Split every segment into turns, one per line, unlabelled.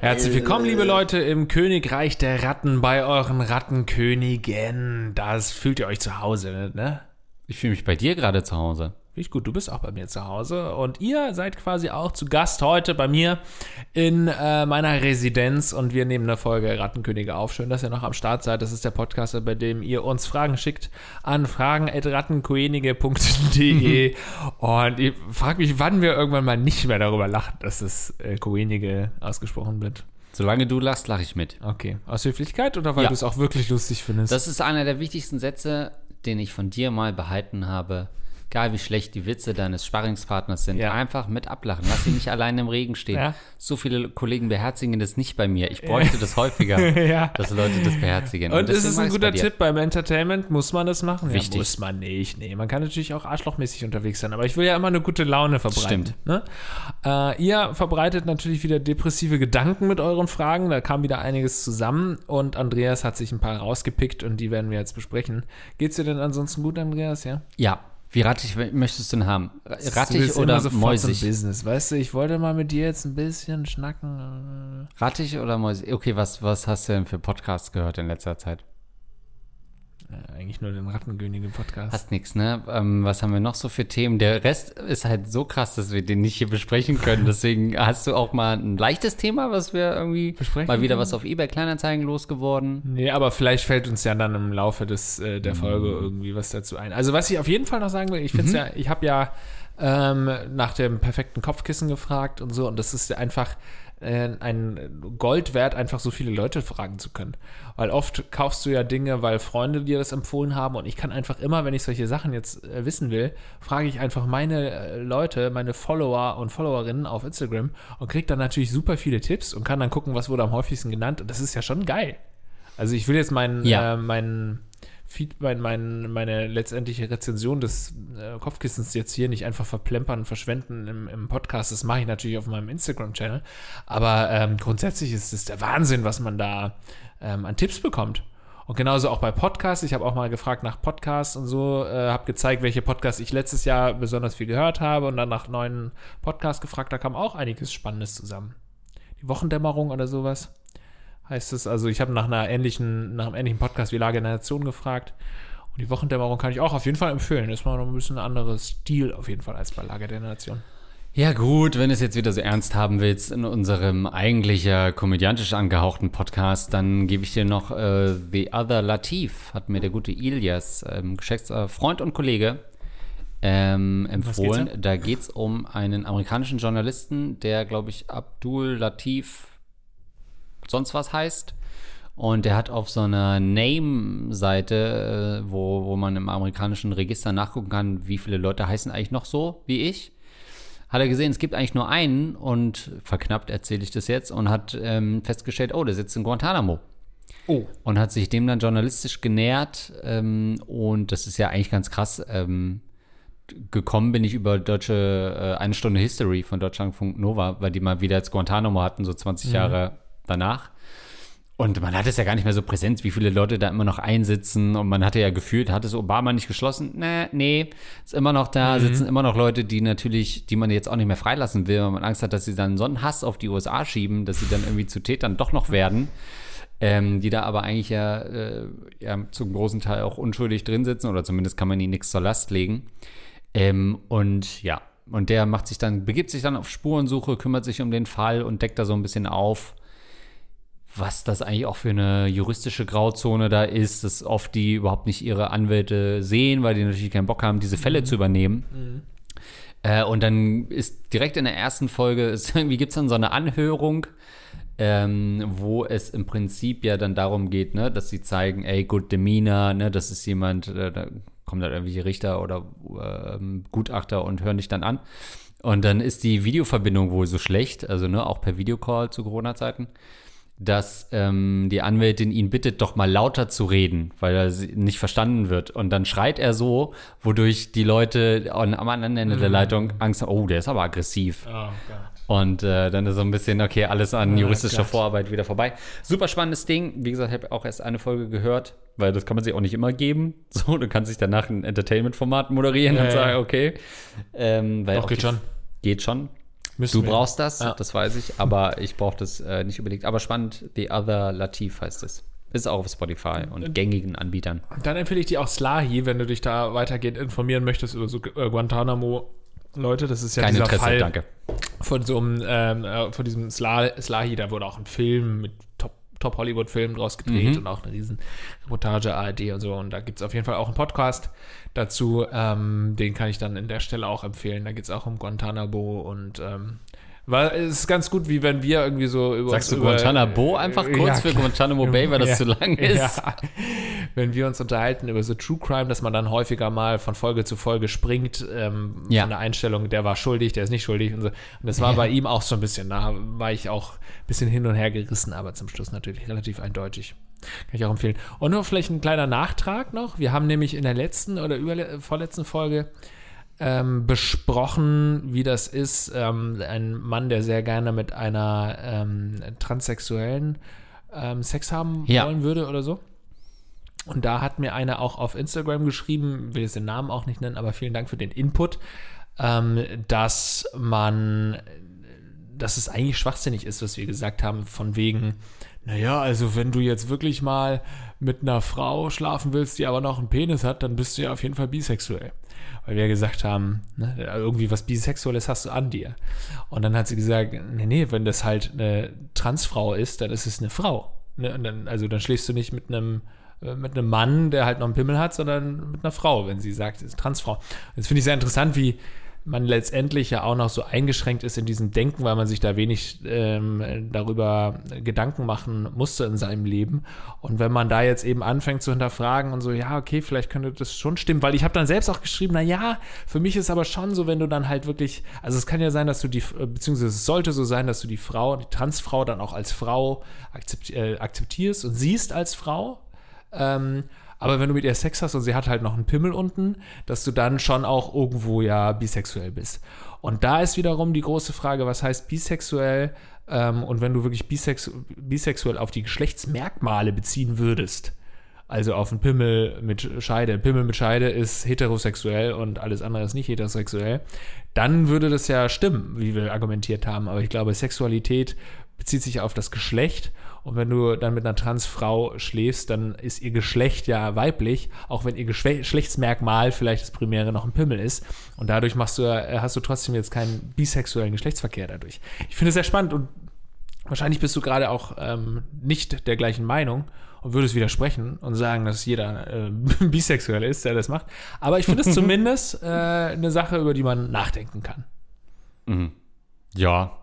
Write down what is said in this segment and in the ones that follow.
Herzlich willkommen, liebe Leute, im Königreich der Ratten bei euren Rattenkönigen. Das fühlt ihr euch zu Hause, ne?
Ich fühle mich bei dir gerade zu Hause.
Richtig gut, du bist auch bei mir zu Hause und ihr seid quasi auch zu Gast heute bei mir in äh, meiner Residenz und wir nehmen eine Folge Rattenkönige auf. Schön, dass ihr noch am Start seid. Das ist der Podcast, bei dem ihr uns Fragen schickt an fragen.rattenkönige.de und ich frage mich, wann wir irgendwann mal nicht mehr darüber lachen, dass es äh, Könige ausgesprochen wird.
Solange du lachst, lache ich mit.
Okay. Aus Höflichkeit oder weil
Ja.
du es auch wirklich lustig findest?
Das ist einer der wichtigsten Sätze, den ich von dir mal behalten habe. Egal wie schlecht die Witze deines Sparringspartners sind,
Ja.
einfach mit ablachen. Lass sie nicht alleine im Regen stehen.
Ja.
So viele Kollegen beherzigen das nicht bei mir. Ich bräuchte das häufiger,
Ja.
dass Leute das beherzigen.
Und ist
deswegen
es ein guter
bei.
Tipp beim Entertainment? Muss man das machen?
Wichtig.
Ja, muss man nicht. Nee, man kann natürlich auch arschlochmäßig unterwegs sein, aber ich will ja immer eine gute Laune verbreiten.
Stimmt.
Ne? Äh, ihr verbreitet natürlich wieder depressive Gedanken mit euren Fragen. Da kam wieder einiges zusammen und Andreas hat sich ein paar rausgepickt und die werden wir jetzt besprechen. Geht's dir denn ansonsten gut, Andreas? Ja?
Ja. Wie rattig möchtest du denn haben? Rattig oder mäusig?
zum Business, weißt du? Ich wollte mal mit dir jetzt ein bisschen schnacken.
Rattig oder mäusig? Okay, was, was hast du denn für Podcasts gehört in letzter Zeit?
Äh, eigentlich nur den Rattenkönige-Podcast.
Hast nix, ne? Ähm, was haben wir noch so für Themen? Der Rest ist halt so krass, dass wir den nicht hier besprechen können. Deswegen hast du auch mal ein leichtes Thema, was wir irgendwie
Besprechen
mal wieder
können?
was auf eBay Kleinanzeigen losgeworden.
Nee, aber vielleicht fällt uns ja dann im Laufe des, äh, der Folge irgendwie was dazu ein. Also was ich auf jeden Fall noch sagen will, ich finde es ja, ich habe ja ähm, nach dem perfekten Kopfkissen gefragt und so und das ist ja einfach äh, ein Gold wert, einfach so viele Leute fragen zu können. Weil oft kaufst du ja Dinge, weil Freunde dir das empfohlen haben und ich kann einfach immer, wenn ich solche Sachen jetzt äh, wissen will, frage ich einfach meine äh, Leute, meine Follower und Followerinnen auf Instagram und kriege dann natürlich super viele Tipps und kann dann gucken, was wurde am häufigsten genannt und das ist ja schon geil. Also ich will jetzt meinen,
Ja.
äh, meinen Feed, mein, mein, meine letztendliche Rezension des äh, Kopfkissens jetzt hier nicht einfach verplempern, verschwenden im, im Podcast. Das mache ich natürlich auf meinem Instagram-Channel. Aber ähm, grundsätzlich ist es der Wahnsinn, was man da ähm, an Tipps bekommt. Und genauso auch bei Podcasts. Ich habe auch mal gefragt nach Podcasts und so, äh, habe gezeigt, welche Podcasts ich letztes Jahr besonders viel gehört habe und dann nach neuen Podcasts gefragt. Da kam auch einiges Spannendes zusammen. Die Wochendämmerung oder sowas heißt es. Also ich habe nach einer ähnlichen, nach einem ähnlichen Podcast wie Lage in der Nation gefragt. Und die Wochendämmerung kann ich auch auf jeden Fall empfehlen. Ist mal noch ein bisschen ein anderes Stil auf jeden Fall als bei Lage der Nation.
Ja gut, wenn du es jetzt wieder so ernst haben willst in unserem eigentlich ja komödiantisch angehauchten Podcast, dann gebe ich dir noch äh, The Other Latif, hat mir der gute Ilias, ähm, geschätzter Freund und Kollege, ähm, empfohlen.
geht's
da geht es um einen amerikanischen Journalisten, der, glaube ich, Abdul Latif sonst was heißt. Und der hat auf so einer Name-Seite, äh, wo, wo man im amerikanischen Register nachgucken kann, wie viele Leute heißen eigentlich noch so wie ich hat er gesehen, es gibt eigentlich nur einen und verknappt erzähle ich das jetzt und hat ähm, festgestellt, oh, der sitzt in Guantanamo.
Oh.
Und hat sich dem dann journalistisch genähert ähm, und das ist ja eigentlich ganz krass. Ähm, gekommen bin ich über deutsche äh, eine Stunde History von Deutschlandfunk Nova, weil die mal wieder jetzt Guantanamo hatten, so 20 Jahre danach. Und man hat es ja gar nicht mehr so präsent, wie viele Leute da immer noch einsitzen. Und man hatte ja gefühlt, hat es Obama nicht geschlossen? Nee, nee, ist immer noch da, sitzen immer noch Leute, die natürlich, die man jetzt auch nicht mehr freilassen will, weil man Angst hat, dass sie dann so einen Hass auf die USA schieben, dass sie dann irgendwie zu Tätern doch noch werden. Ähm, die da aber eigentlich ja, äh, ja zum großen Teil auch unschuldig drin sitzen oder zumindest kann man ihnen nichts zur Last legen. Ähm, und ja, und der macht sich dann, begibt sich dann auf Spurensuche, kümmert sich um den Fall und deckt da so ein bisschen auf, was das eigentlich auch für eine juristische Grauzone da ist, dass oft die überhaupt nicht ihre Anwälte sehen, weil die natürlich keinen Bock haben, diese Fälle zu übernehmen. Äh, und dann ist direkt in der ersten Folge, ist, irgendwie gibt es dann so eine Anhörung, ähm, wo es im Prinzip ja dann darum geht, ne, dass sie zeigen, ey, good demeanor, ne, das ist jemand, äh, da kommen dann irgendwelche Richter oder ähm, Gutachter und hören dich dann an. Und dann ist die Videoverbindung wohl so schlecht, also ne, auch per Videocall zu Corona-Zeiten. Dass ähm, die Anwältin ihn bittet, doch mal lauter zu reden, weil er nicht verstanden wird. Und dann schreit er so, wodurch die Leute an- am anderen Ende der Leitung Angst haben, oh, der ist aber aggressiv.
Oh.
Und äh, dann ist so ein bisschen, okay, alles an juristischer
Gott.
Vorarbeit wieder vorbei. Super spannendes Ding. Wie gesagt, ich habe auch erst eine Folge gehört, weil das kann man sich auch nicht immer geben. So, du kannst dich danach ein Entertainment-Format moderieren
Ja,
und
ja.
sagen, okay. Ähm, weil
Doch,
auch
geht schon.
Geht schon.
Müssen
Du
wir.
brauchst das,
Ja.
das weiß ich, aber ich brauche das äh, nicht unbedingt. Aber spannend, The Other Latif heißt es. Ist auch auf Spotify und gängigen Anbietern.
Dann empfehle ich dir auch Slahi, wenn du dich da weitergehend informieren möchtest über so äh, Guantanamo. Leute, das ist ja
Kein
dieser
Interesse,
Fall
danke.
von so einem, ähm, äh, von diesem Sla Slahi, da wurde auch ein Film mit Top, Top Hollywood-Filmen draus gedreht
Mhm.
und auch eine riesen Reportage ARD und so. Und da gibt es auf jeden Fall auch einen Podcast dazu. Ähm, den kann ich dann in der Stelle auch empfehlen. Da geht es auch um Guantanamo und ähm, weil es ist ganz gut, wie wenn wir irgendwie so über
Sagst du
über,
Guantanamo einfach kurz
Ja,
für. Guantanamo Bay, weil das
Ja.
zu lang ist?
Ja. Wenn wir uns unterhalten über so True Crime, dass man dann häufiger mal von Folge zu Folge springt, ähm,
Ja.
von der Einstellung, der war schuldig, der ist nicht schuldig und so. Und das war bei ihm auch so ein bisschen, da war ich auch ein bisschen hin und her gerissen, aber zum Schluss natürlich relativ eindeutig. Kann ich auch empfehlen. Und nur vielleicht ein kleiner Nachtrag noch. Wir haben nämlich in der letzten oder vorletzten Folge ähm, besprochen, wie das ist, ähm, ein Mann, der sehr gerne mit einer ähm, Transsexuellen ähm, Sex haben
Ja.
wollen würde oder so. Und da hat mir einer auch auf Instagram geschrieben, will jetzt den Namen auch nicht nennen, aber vielen Dank für den Input, ähm, dass man, dass es eigentlich schwachsinnig ist, was wir gesagt haben, von wegen, naja, also wenn du jetzt wirklich mal mit einer Frau schlafen willst, die aber noch einen Penis hat, dann bist du ja auf jeden Fall bisexuell. Weil wir gesagt haben, ne, irgendwie was Bisexuelles hast du an dir. Und dann hat sie gesagt, nee, nee, wenn das halt eine Transfrau ist, dann ist es eine Frau. Ne? Dann, also dann schläfst du nicht mit einem äh, mit einem Mann, der halt noch einen Pimmel hat, sondern mit einer Frau, wenn sie sagt, ist Transfrau. Das finde ich sehr interessant, wie man letztendlich ja auch noch so eingeschränkt ist in diesem Denken, weil man sich da wenig ähm, darüber Gedanken machen musste in seinem Leben. Und wenn man da jetzt eben anfängt zu hinterfragen und so, ja, okay, vielleicht könnte das schon stimmen, weil ich habe dann selbst auch geschrieben, na ja, für mich ist aber schon so, wenn du dann halt wirklich, also es kann ja sein, dass du die, äh, beziehungsweise es sollte so sein, dass du die Frau, die Transfrau dann auch als Frau äh, akzeptierst und siehst als Frau. Ähm, aber wenn du mit ihr Sex hast und sie hat halt noch einen Pimmel unten, dass du dann schon auch irgendwo ja bisexuell bist. Und da ist wiederum die große Frage, was heißt bisexuell? Ähm, und wenn du wirklich bisex bisexuell auf die Geschlechtsmerkmale beziehen würdest, also auf einen Pimmel mit Scheide. Pimmel mit Scheide ist heterosexuell und alles andere ist nicht heterosexuell. Dann würde das ja stimmen, wie wir argumentiert haben. Aber ich glaube, Sexualität bezieht sich auf das Geschlecht. Und wenn du dann mit einer Transfrau schläfst, dann ist ihr Geschlecht ja weiblich, auch wenn ihr Geschle- Geschlechtsmerkmal vielleicht das Primäre noch ein Pimmel ist. Und dadurch machst du, äh, hast du trotzdem jetzt keinen bisexuellen Geschlechtsverkehr dadurch. Ich finde es sehr spannend und wahrscheinlich bist du gerade auch ähm, nicht der gleichen Meinung und würdest widersprechen und sagen, dass jeder äh, bisexuell ist, der das macht. Aber ich finde es zumindest äh, eine Sache, über die man nachdenken kann.
Ja.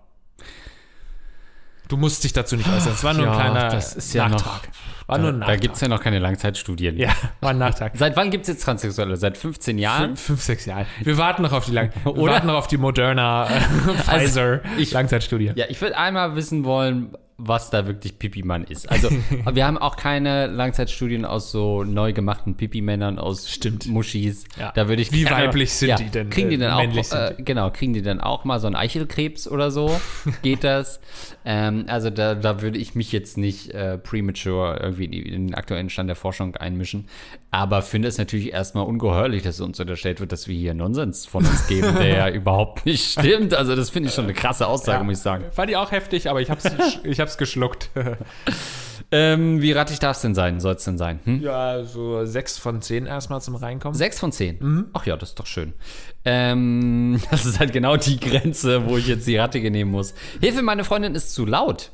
Du musst dich dazu nicht äußern. Es war nur ein
Ja,
kleiner
das ist ja
Nachtrag. war
Da,
nur ein
da
Nachtrag.
gibt es ja noch keine Langzeitstudien.
ja, war ein Nachtrag.
Seit wann gibt es jetzt Transsexuelle? Seit 15 Jahren?
Fünf, fünf, sechs Jahre. Wir warten noch auf die Lang wir warten noch auf die Moderna äh, Pfizer
ich-
Langzeitstudie.
Ja, ich würde einmal wissen wollen, was da wirklich Pipi-Mann ist. Also, wir haben auch keine Langzeitstudien aus so neu gemachten Pipi-Männern, aus
Stimmt.
Muschis.
Ja.
Da würde ich
Wie weiblich sind
ja,
die denn,
Kriegen die
äh,
denn
männlich
auch, äh, genau, kriegen die dann auch mal so einen Eichelkrebs oder so? Geht das? ähm, also, da, da würde ich mich jetzt nicht äh, premature irgendwie in, den aktuellen Stand der Forschung einmischen. Aber finde es natürlich erstmal ungeheuerlich, dass uns unterstellt wird, dass wir hier Nonsens von uns geben, der ja überhaupt nicht stimmt. Also, das finde ich schon eine krasse Aussage, muss ich sagen.
Fand ich auch heftig, aber ich hab's, ich hab's geschluckt.
Ähm, wie rattig darf es denn sein? Soll es denn sein? Hm?
ja, so sechs von zehn erstmal zum Reinkommen.
Sechs von zehn. Ach ja, das ist doch schön. Ähm, das ist halt genau die Grenze, wo ich jetzt die Rattige nehmen muss. Hilfe, meine Freundin ist zu laut.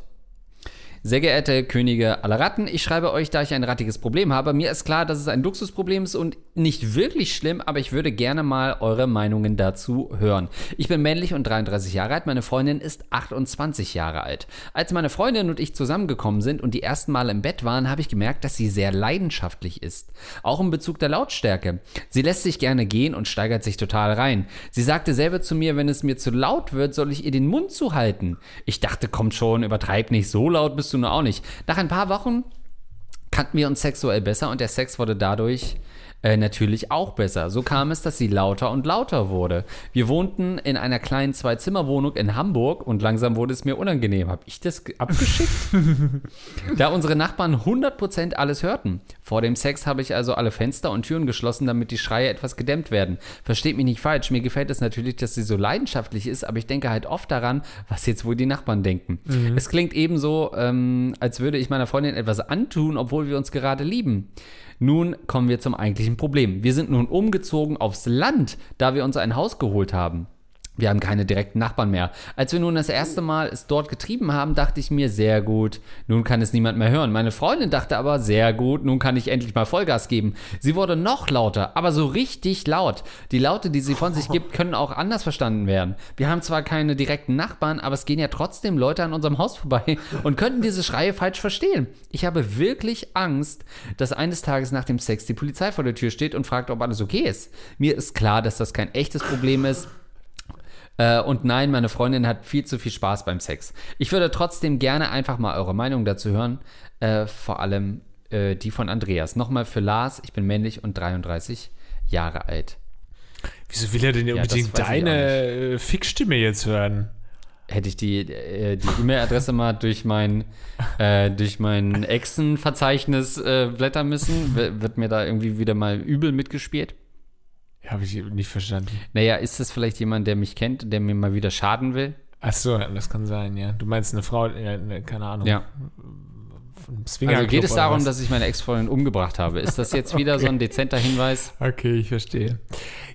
Sehr geehrte Könige aller Ratten, ich schreibe euch, da ich ein rattiges Problem habe. Mir ist klar, dass es ein Luxusproblem ist und nicht wirklich schlimm, aber ich würde gerne mal eure Meinungen dazu hören. Ich bin männlich und 33 Jahre alt, meine Freundin ist 28 Jahre alt. Als meine Freundin und ich zusammengekommen sind und die ersten Mal im Bett waren, habe ich gemerkt, dass sie sehr leidenschaftlich ist. Auch in Bezug der Lautstärke. Sie lässt sich gerne gehen und steigert sich total rein. Sie sagte selber zu mir, wenn es mir zu laut wird, soll ich ihr den Mund zuhalten. Ich dachte, kommt schon, übertreib nicht, so laut bist du du nur auch nicht. Nach ein paar Wochen kannten wir uns sexuell besser und der Sex wurde dadurch äh, natürlich auch besser. So kam es, dass sie lauter und lauter wurde. Wir wohnten in einer kleinen Zwei-Zimmer-Wohnung in Hamburg und langsam wurde es mir unangenehm. Hab ich das ge- abgeschickt? da unsere Nachbarn 100% alles hörten. Vor dem Sex habe ich also alle Fenster und Türen geschlossen, damit die Schreie etwas gedämmt werden. Versteht mich nicht falsch, mir gefällt es natürlich, dass sie so leidenschaftlich ist, aber ich denke halt oft daran, was jetzt wohl die Nachbarn denken. Es klingt ebenso, ähm, als würde ich meiner Freundin etwas antun, obwohl wir uns gerade lieben. Nun kommen wir zum eigentlichen Problem. Wir sind nun umgezogen aufs Land, da wir uns ein Haus geholt haben. Wir haben keine direkten Nachbarn mehr. Als wir nun das erste Mal es dort getrieben haben, dachte ich mir, sehr gut, nun kann es niemand mehr hören. Meine Freundin dachte aber, sehr gut, nun kann ich endlich mal Vollgas geben. Sie wurde noch lauter, aber so richtig laut. Die Laute, die sie von sich gibt, können auch anders verstanden werden. Wir haben zwar keine direkten Nachbarn, aber es gehen ja trotzdem Leute an unserem Haus vorbei und könnten diese Schreie falsch verstehen. Ich habe wirklich Angst, dass eines Tages nach dem Sex die Polizei vor der Tür steht und fragt, ob alles okay ist. Mir ist klar, dass das kein echtes Problem ist. Äh, und nein, meine Freundin hat viel zu viel Spaß beim Sex. Ich würde trotzdem gerne einfach mal eure Meinung dazu hören. Äh, vor allem äh, die von Andreas. Nochmal für Lars, ich bin männlich und 33 Jahre alt.
Wieso will er denn
das
unbedingt deine äh, Fickstimme jetzt hören?
Hätte ich die äh, die E-Mail-Adresse mal durch mein, äh, durch mein Exen-Verzeichnis äh, blättern müssen, w- wird mir da irgendwie wieder mal übel mitgespielt.
Habe ich nicht verstanden.
Naja, ist das vielleicht jemand, der mich kennt, der mir mal wieder schaden will?
Ach so, das kann sein, ja. Du meinst eine Frau, ja, ne, keine Ahnung.
Ja.
Vom
Also geht es darum, dass ich meine Ex-Freundin umgebracht habe? Ist das jetzt wieder so ein dezenter Hinweis?
Okay, ich verstehe.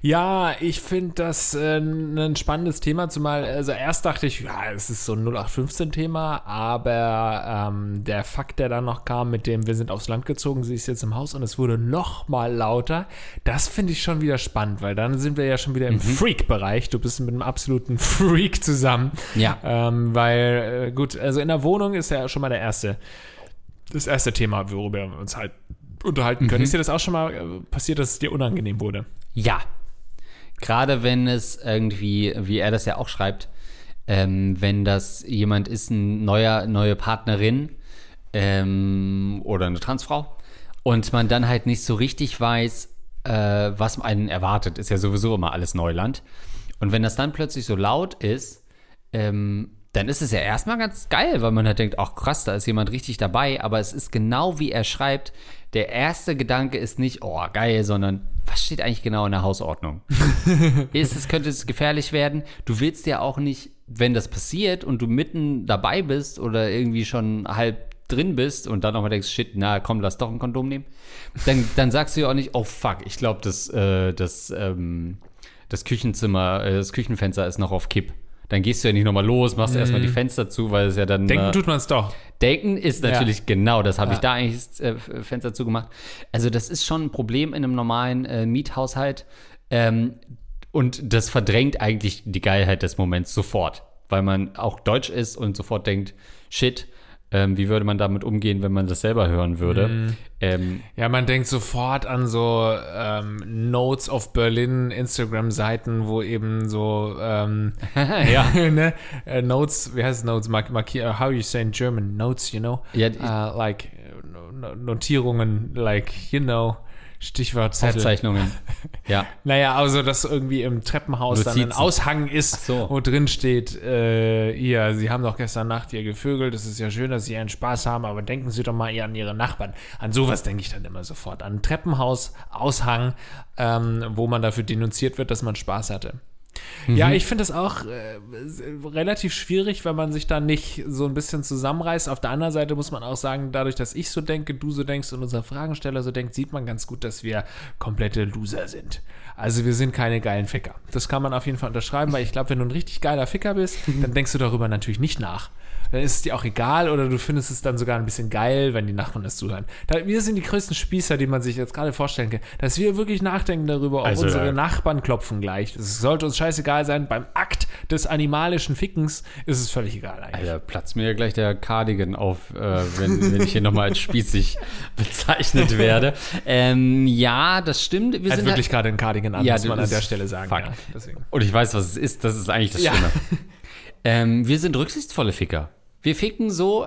Ja, ich finde das äh, ein spannendes Thema, zumal, also erst dachte ich, ja, es ist so ein 0815-Thema, aber ähm, der Fakt, der dann noch kam, mit dem wir sind aufs Land gezogen, sie ist jetzt im Haus und es wurde noch mal lauter, das finde ich schon wieder spannend, weil dann sind wir ja schon wieder im Freak-Bereich. Du bist mit einem absoluten Freak zusammen.
Ja.
Ähm, weil, äh, gut, also in der Wohnung ist ja schon mal der erste, das erste Thema, worüber wir uns halt unterhalten können. Ist dir das auch schon mal äh, passiert, dass es dir unangenehm wurde?
Ja. Gerade wenn es irgendwie, wie er das ja auch schreibt, ähm, wenn das jemand ist, ein neuer, neue Partnerin ähm, oder eine Transfrau und man dann halt nicht so richtig weiß, äh, was einen erwartet, ist ja sowieso immer alles Neuland. Und wenn das dann plötzlich so laut ist, ähm, dann ist es ja erstmal ganz geil, weil man halt denkt, ach krass, da ist jemand richtig dabei, aber es ist genau wie er schreibt, der erste Gedanke ist nicht, oh geil, sondern was steht eigentlich genau in der Hausordnung? ist es, könnte es gefährlich werden? Du willst ja auch nicht, wenn das passiert und du mitten dabei bist oder irgendwie schon halb drin bist und dann nochmal denkst, shit, na komm, lass doch ein Kondom nehmen, dann, dann sagst du ja auch nicht, oh fuck, ich glaube, das, äh, das, ähm, das Küchenzimmer, äh, das Küchenfenster ist noch auf Kipp. Dann gehst du ja nicht nochmal los, machst erstmal die Fenster zu, weil es ja dann.
Denken
äh,
tut man es doch.
Denken ist natürlich genau, das habe ich
Ja.
da eigentlich das äh, Fenster zugemacht. Also das ist schon ein Problem in einem normalen äh, Miethaushalt. Ähm, und das verdrängt eigentlich die Geilheit des Moments sofort, weil man auch deutsch ist und sofort denkt, shit, ähm, wie würde man damit umgehen, wenn man das selber hören würde?
Mhm.
Ähm,
Ja, man denkt sofort an so ähm, Notes of Berlin Instagram-Seiten, wo eben so ähm,
ja,
ne, äh, Notes, wie heißt es Notes? Mark, markier, uh, how you say in German? Notes, you know?
Ja,
uh, like äh, no- no- Notierungen, like you know. Stichwort Zettel.
Aufzeichnungen. Ja.
Naja, also dass irgendwie im Treppenhaus dann ein
Notizen.
Aushang ist,
so.
wo drin steht, äh, ihr, Sie haben doch gestern Nacht hier gevögelt, es ist ja schön, dass Sie einen Spaß haben, aber denken Sie doch mal eher an Ihre Nachbarn. An sowas denke ich dann immer sofort. An ein Treppenhaus, Aushang, ähm, wo man dafür denunziert wird, dass man Spaß hatte. Ja, ich finde das auch äh, relativ schwierig, wenn man sich da nicht so ein bisschen zusammenreißt. Auf der anderen Seite muss man auch sagen, dadurch, dass ich so denke, du so denkst und unser Fragensteller so denkt, sieht man ganz gut, dass wir komplette Loser sind. Also wir sind keine geilen Ficker. Das kann man auf jeden Fall unterschreiben, weil ich glaube, wenn du ein richtig geiler Ficker bist, dann denkst du darüber natürlich nicht nach. Dann ist es dir auch egal oder du findest es dann sogar ein bisschen geil, wenn die Nachbarn das zuhören. Da, wir sind die größten Spießer, die man sich jetzt gerade vorstellen kann, dass wir wirklich nachdenken darüber, ob
Also,
unsere
ja.
Nachbarn klopfen gleich. Es sollte uns scheißegal sein. Beim Akt des animalischen Fickens ist es völlig egal eigentlich.
Alter, platzt mir ja gleich der Cardigan auf, äh, wenn, wenn ich hier nochmal als spießig bezeichnet werde. Ähm, ja, das stimmt. Wir
Er hat
sind
wirklich
halt,
gerade einen Cardigan an,
Ja,
muss man an der Stelle sagen. Ja,
und ich weiß, was es ist. Das ist eigentlich das
Ja.
Schlimme. ähm, wir sind rücksichtsvolle Ficker. Wir ficken so,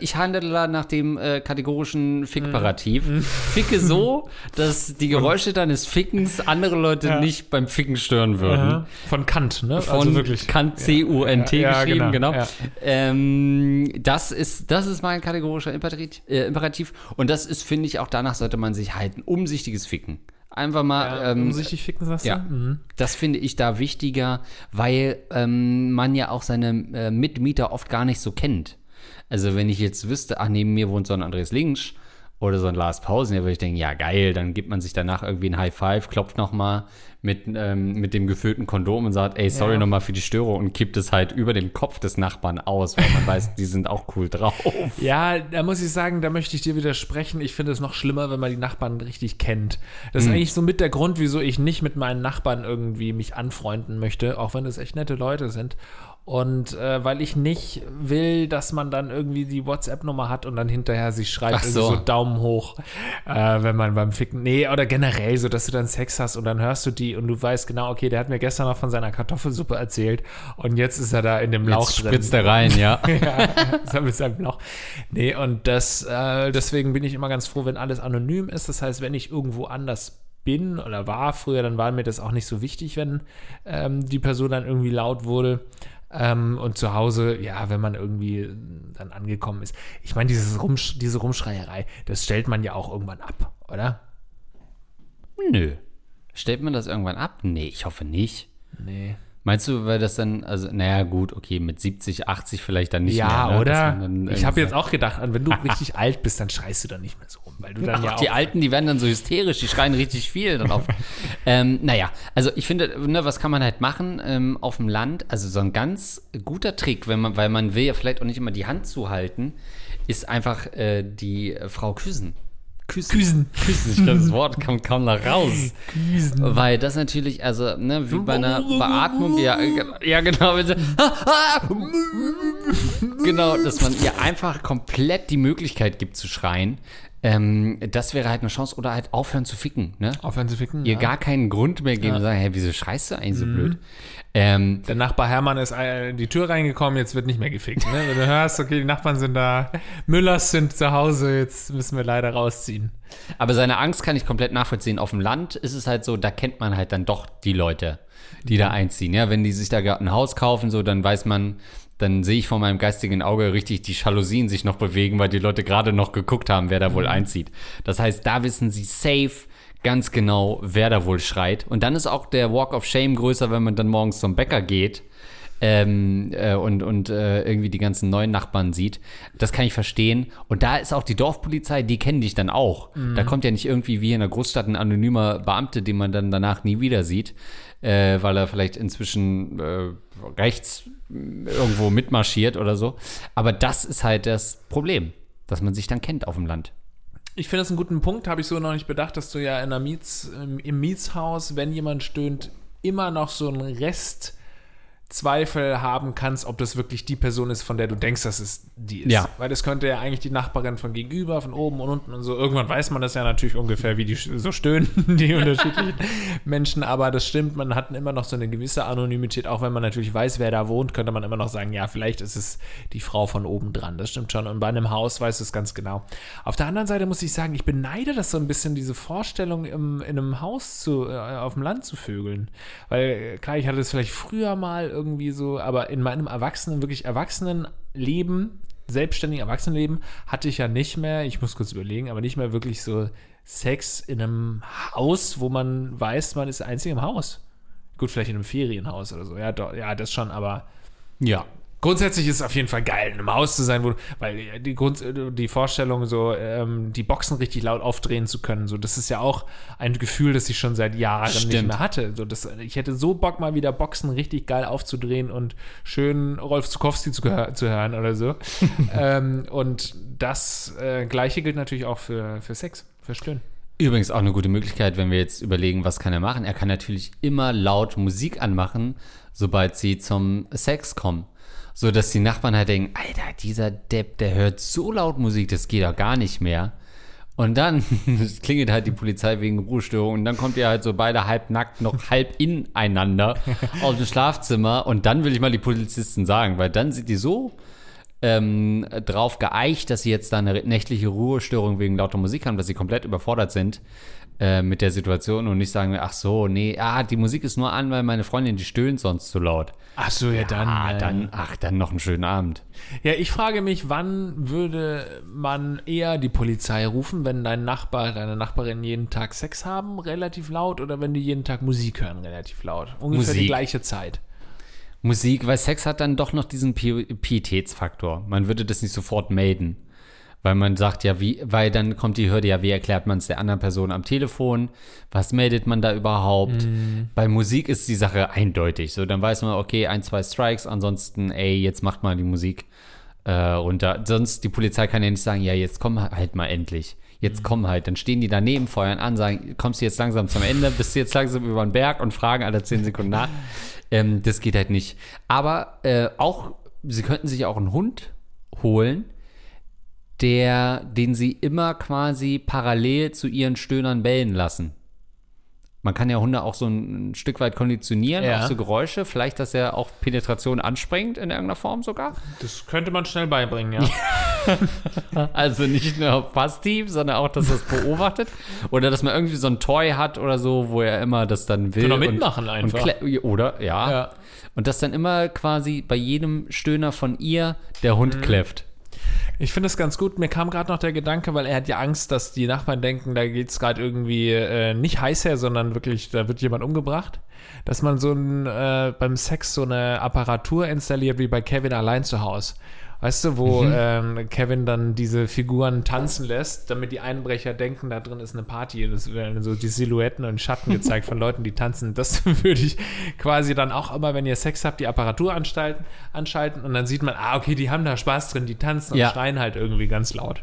ich handle nach dem äh, kategorischen Fickparativ.
Mhm.
Ficke so, dass die Geräusche deines Fickens andere Leute
Ja.
nicht beim Ficken stören würden.
Aha. Von Kant, ne?
Von Kant C-U-N-T
Ja, ja,
geschrieben,
genau,
genau.
ja.
Ähm, das, ist, das ist mein kategorischer Imperativ, äh, Imperativ. Und das ist, finde ich, auch danach sollte man sich halten. Umsichtiges Ficken. Einfach mal.
Ja,
ähm,
umsichtig ficken, sagst
ja.
Mhm.
Das finde ich da wichtiger, weil ähm, man ja auch seine äh, Mitmieter oft gar nicht so kennt. Also wenn ich jetzt wüsste, ach, neben mir wohnt so ein Andres Links oder so ein Lars Pausen, ja, würde ich denken, ja geil, dann gibt man sich danach irgendwie ein High Five, klopft nochmal mit, ähm, mit dem gefüllten Kondom und sagt, ey, sorry
Ja.
nochmal für die Störung und kippt es halt über dem Kopf des Nachbarn aus, weil man weiß, die sind auch cool drauf.
Ja, da muss ich sagen, da möchte ich dir widersprechen. Ich finde es noch schlimmer, wenn man die Nachbarn richtig kennt. Das ist eigentlich so mit der Grund, wieso ich nicht mit meinen Nachbarn irgendwie mich anfreunden möchte, auch wenn es echt nette Leute sind. Und äh, weil ich nicht will, dass man dann irgendwie die WhatsApp-Nummer hat und dann hinterher sich schreibt,
so.
so Daumen hoch, äh, wenn man beim Ficken. Nee, oder generell so, dass du dann Sex hast und dann hörst du die und du weißt genau, okay, der hat mir gestern noch von seiner Kartoffelsuppe erzählt und jetzt ist er da in dem Lauch
Jetzt
drin.
spritzt er rein, ja.
ja, so mit seinem Loch. Nee, und das, äh, deswegen bin ich immer ganz froh, wenn alles anonym ist. Das heißt, wenn ich irgendwo anders bin oder war früher, dann war mir das auch nicht so wichtig, wenn ähm, die Person dann irgendwie laut wurde. Ähm, und zu Hause, ja, wenn man irgendwie dann angekommen ist. Ich meine, dieses Rumsch diese Rumschreierei, das stellt man ja auch irgendwann ab, oder?
Nö. Stellt man das irgendwann ab? Nee, ich hoffe nicht.
Nee.
Meinst du, weil das dann, also, naja, gut, okay, mit 70, 80 vielleicht dann nicht
ja,
mehr. ne? Dass
oder? Ich habe jetzt auch gedacht, wenn du richtig alt bist, dann schreist du dann nicht mehr so rum, weil du dann
Ach,
ja auch
die Alten, die werden dann so hysterisch, die schreien richtig viel dann auf. ähm, naja, also ich finde, ne, was kann man halt machen ähm, auf dem Land? Also so ein ganz guter Trick, wenn man, weil man will ja vielleicht auch nicht immer die Hand zuhalten, ist einfach äh, die äh, Frau küssen. Küssen.
Küssen.
Küssen. Ich glaube, das Wort kommt kaum noch raus.
Küsen.
Weil das natürlich, also, ne, wie bei einer Beatmung, ja, ja genau, wenn sie, genau, dass man ihr einfach komplett die Möglichkeit gibt zu schreien. Ähm, das wäre halt eine Chance. Oder halt aufhören zu ficken, ne?
Aufhören zu ficken.
Ihr
ja.
gar keinen Grund mehr geben und sagen, hey, wieso schreist du eigentlich so blöd? Ähm,
Der Nachbar Hermann ist äh, in die Tür reingekommen, jetzt wird nicht mehr gefickt. Ne? Wenn du hörst, okay, die Nachbarn sind da, Müllers sind zu Hause, jetzt müssen wir leider rausziehen.
Aber seine Angst kann ich komplett nachvollziehen. Auf dem Land ist es halt so, da kennt man halt dann doch die Leute, die da einziehen. Ja, wenn die sich da gerade ein Haus kaufen, so, dann weiß man, dann sehe ich vor meinem geistigen Auge richtig die Jalousien sich noch bewegen, weil die Leute gerade noch geguckt haben, wer da wohl einzieht. Das heißt, da wissen sie safe ganz genau, wer da wohl schreit. Und dann ist auch der Walk of Shame größer, wenn man dann morgens zum Bäcker geht ähm, äh, und, und äh, irgendwie die ganzen neuen Nachbarn sieht. Das kann ich verstehen. Und da ist auch die Dorfpolizei, die kennen dich dann auch. Da kommt ja nicht irgendwie wie in einer Großstadt ein anonymer Beamte, den man dann danach nie wieder sieht, äh, weil er vielleicht inzwischen äh, rechts irgendwo mitmarschiert oder so. Aber das ist halt das Problem, dass man sich dann kennt auf dem Land.
Ich finde das einen guten Punkt, habe ich so noch nicht bedacht, dass du ja in der Miets, im Mietshaus, wenn jemand stöhnt, immer noch so einen Rest Zweifel haben kannst, ob das wirklich die Person ist, von der du denkst, dass es die ist.
Ja.
Weil das könnte ja eigentlich die Nachbarin von gegenüber, von oben und unten und so. Irgendwann weiß man das ja natürlich ungefähr, wie die so stöhnen, die unterschiedlichen Menschen. Aber das stimmt, man hat immer noch so eine gewisse Anonymität. Auch wenn man natürlich weiß, wer da wohnt, könnte man immer noch sagen, ja, vielleicht ist es die Frau von oben dran. Das stimmt schon. Und bei einem Haus weiß es ganz genau. Auf der anderen Seite muss ich sagen, ich beneide das so ein bisschen, diese Vorstellung, im, in einem Haus zu, äh, auf dem Land zu vögeln. Weil, äh, klar, ich hatte das vielleicht früher mal irgendwie so, aber in meinem Erwachsenen, wirklich Erwachsenenleben, selbstständigen Erwachsenenleben, hatte ich ja nicht mehr, ich muss kurz überlegen, aber nicht mehr wirklich so Sex in einem Haus, wo man weiß, man ist der Einzige im Haus. Gut, vielleicht in einem Ferienhaus oder so. Ja, doch, ja, das schon, aber
Ja.
Grundsätzlich ist es auf jeden Fall geil, in einem Haus zu sein, wo weil die, Grund, die Vorstellung, so ähm, die Boxen richtig laut aufdrehen zu können, so das ist ja auch ein Gefühl, das ich schon seit Jahren nicht
Stimmt.
mehr hatte. So, das, ich hätte so Bock, mal wieder Boxen richtig geil aufzudrehen und schön Rolf Zukowski zu, zu hören oder so. ähm, und das äh, Gleiche gilt natürlich auch für, für Sex, für Stöhnen.
Übrigens auch eine gute Möglichkeit, wenn wir jetzt überlegen, was kann er machen. Er kann natürlich immer laut Musik anmachen, sobald sie zum Sex kommen. So dass die Nachbarn halt denken, Alter, dieser Depp, der hört so laut Musik, das geht doch gar nicht mehr. Und dann klingelt halt die Polizei wegen Ruhestörung und dann kommt ihr halt so beide halbnackt noch halb ineinander aus dem Schlafzimmer und dann will ich mal die Polizisten sagen, weil dann sind die so ähm, drauf geeicht, dass sie jetzt da eine nächtliche Ruhestörung wegen lauter Musik haben, dass sie komplett überfordert sind äh, mit der Situation und nicht sagen, ach so, nee, ah, die Musik ist nur an, weil meine Freundin die stöhnt sonst zu laut.
Ach so, ja, dann.
Ah,
äh,
dann, ach, dann noch einen schönen Abend.
Ja, ich frage mich, wann würde man eher die Polizei rufen, wenn dein Nachbar, deine Nachbarin jeden Tag Sex haben, relativ laut, oder wenn die jeden Tag Musik hören, relativ laut? Ungefähr die
Musik.
gleiche Zeit.
Musik, weil Sex hat dann doch noch diesen Pi Pietätsfaktor. Man würde das nicht sofort melden. Weil man sagt ja, wie, weil dann kommt die Hürde, ja, wie erklärt man es der anderen Person am Telefon? Was meldet man da überhaupt? Bei Musik ist die Sache eindeutig. So, dann weiß man, okay, ein, zwei Strikes, ansonsten, ey, jetzt macht mal die Musik äh, runter. Sonst, die Polizei kann ja nicht sagen, ja, jetzt komm halt mal endlich. Jetzt komm halt. Dann stehen die daneben, feuern an, sagen, kommst du jetzt langsam zum Ende, bist du jetzt langsam über den Berg und fragen alle zehn Sekunden nach. Ähm, das geht halt nicht. Aber äh, auch, sie könnten sich auch einen Hund holen, der, den sie immer quasi parallel zu ihren Stöhnern bellen lassen. Man kann ja Hunde auch so ein, Stück weit konditionieren
Ja.
auf so Geräusche. Vielleicht, dass er auch Penetration anspringt in irgendeiner Form sogar.
Das könnte man schnell beibringen, ja.
Also nicht nur passiv, sondern auch, dass er es beobachtet. Oder dass man irgendwie so ein Toy hat oder so, wo er immer das dann will.
Kann er
und-
mitmachen einfach.
Und oder, ja.
Ja.
Und dass dann immer quasi bei jedem Stöhner von ihr der
Mhm.
Hund kläfft.
Ich finde es ganz gut. Mir kam gerade noch der Gedanke, weil er hat ja Angst, dass die Nachbarn denken, da geht es gerade irgendwie äh, nicht heiß her, sondern wirklich, da wird jemand umgebracht. Dass man so ein, äh, beim Sex so eine Apparatur installiert wie bei Kevin allein zu Hause. Weißt du, wo ähm, Kevin dann diese Figuren tanzen lässt, damit die Einbrecher denken, da drin ist eine Party. Das werden so die Silhouetten und Schatten gezeigt von Leuten, die tanzen. Das würde ich quasi dann auch immer, wenn ihr Sex habt, die Apparatur anschalten, anschalten und dann sieht man, ah, okay, die haben da Spaß drin, die tanzen und
Ja.
schreien halt irgendwie ganz laut.